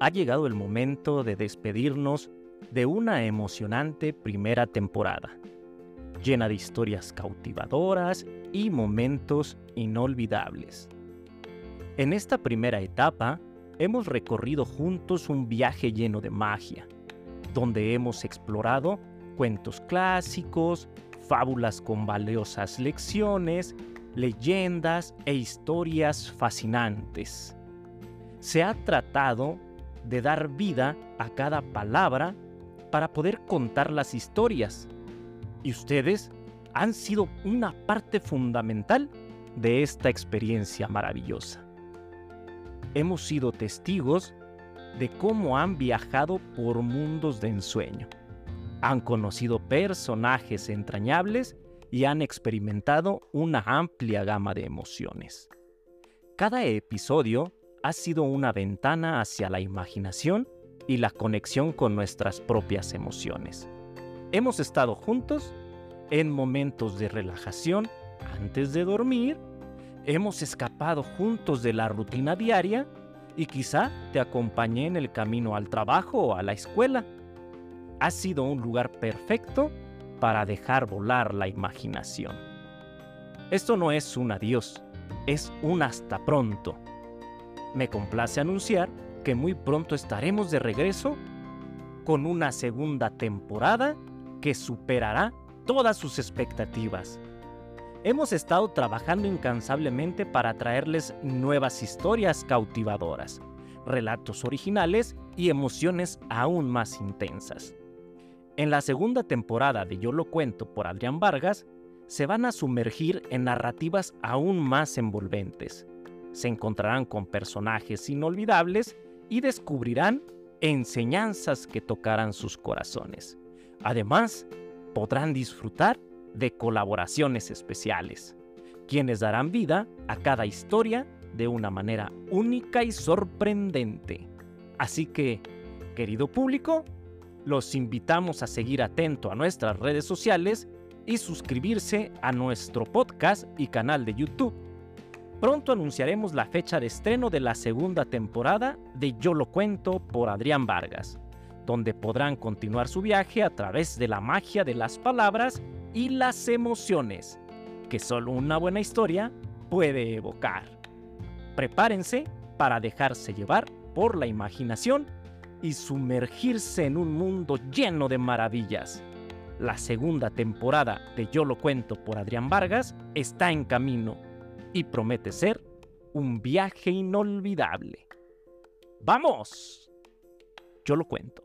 ha llegado el momento de despedirnos de una emocionante primera temporada, llena de historias cautivadoras y momentos inolvidables. En esta primera etapa, hemos recorrido juntos un viaje lleno de magia, donde hemos explorado cuentos clásicos, fábulas con valiosas lecciones, leyendas e historias fascinantes. Se ha tratado de dar vida a cada palabra para poder contar las historias. Y ustedes han sido una parte fundamental de esta experiencia maravillosa. Hemos sido testigos de cómo han viajado por mundos de ensueño. Han conocido personajes entrañables y han experimentado una amplia gama de emociones. Cada episodio ha sido una ventana hacia la imaginación y la conexión con nuestras propias emociones. Hemos estado juntos en momentos de relajación antes de dormir, hemos escapado juntos de la rutina diaria y quizá te acompañé en el camino al trabajo o a la escuela. Ha sido un lugar perfecto para dejar volar la imaginación. Esto no es un adiós, es un hasta pronto. Me complace anunciar que muy pronto estaremos de regreso con una segunda temporada que superará todas sus expectativas. Hemos estado trabajando incansablemente para traerles nuevas historias cautivadoras, relatos originales y emociones aún más intensas. En la segunda temporada de Yo lo cuento por Adrián Vargas, se van a sumergir en narrativas aún más envolventes. Se encontrarán con personajes inolvidables y descubrirán enseñanzas que tocarán sus corazones. Además, podrán disfrutar de colaboraciones especiales, quienes darán vida a cada historia de una manera única y sorprendente. Así que, querido público, los invitamos a seguir atento a nuestras redes sociales y suscribirse a nuestro podcast y canal de YouTube. Pronto anunciaremos la fecha de estreno de la segunda temporada de Yo lo cuento por Adrián Vargas, donde podrán continuar su viaje a través de la magia de las palabras y las emociones, que solo una buena historia puede evocar. Prepárense para dejarse llevar por la imaginación y sumergirse en un mundo lleno de maravillas. La segunda temporada de Yo lo cuento por Adrián Vargas está en camino y promete ser un viaje inolvidable. ¡Vamos! Yo lo cuento.